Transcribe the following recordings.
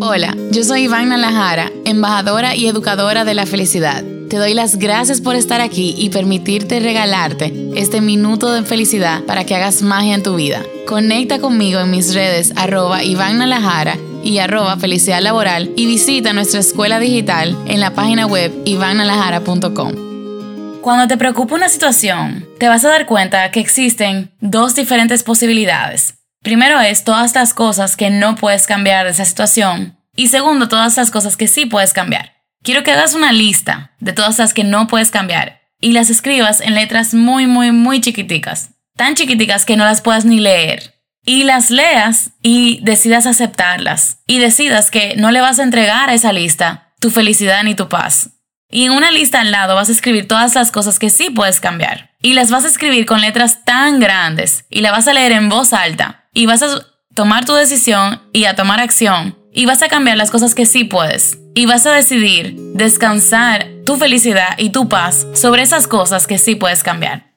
Hola, yo soy Iván Nalajara, embajadora y educadora de la felicidad. Te doy las gracias por estar aquí y permitirte regalarte este minuto de felicidad para que hagas magia en tu vida. Conecta conmigo en mis redes arroba Iván y arroba felicidad laboral y visita nuestra escuela digital en la página web ivannalajara.com. Cuando te preocupa una situación, te vas a dar cuenta que existen dos diferentes posibilidades. Primero es todas las cosas que no puedes cambiar de esa situación y segundo todas las cosas que sí puedes cambiar. Quiero que hagas una lista de todas las que no puedes cambiar y las escribas en letras muy, muy, muy chiquiticas. Tan chiquiticas que no las puedas ni leer. Y las leas y decidas aceptarlas. Y decidas que no le vas a entregar a esa lista tu felicidad ni tu paz. Y en una lista al lado vas a escribir todas las cosas que sí puedes cambiar. Y las vas a escribir con letras tan grandes. Y la vas a leer en voz alta. Y vas a tomar tu decisión y a tomar acción y vas a cambiar las cosas que sí puedes. Y vas a decidir descansar tu felicidad y tu paz sobre esas cosas que sí puedes cambiar.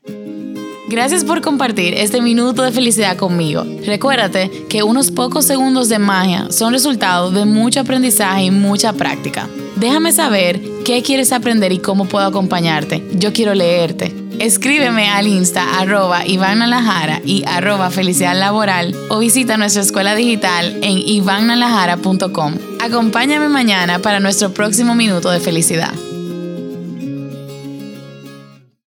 Gracias por compartir este minuto de felicidad conmigo. Recuérdate que unos pocos segundos de magia son resultado de mucho aprendizaje y mucha práctica. Déjame saber qué quieres aprender y cómo puedo acompañarte. Yo quiero leerte. Escríbeme al insta arroba Iván y arroba felicidad laboral o visita nuestra escuela digital en ivannalajara.com. Acompáñame mañana para nuestro próximo minuto de felicidad.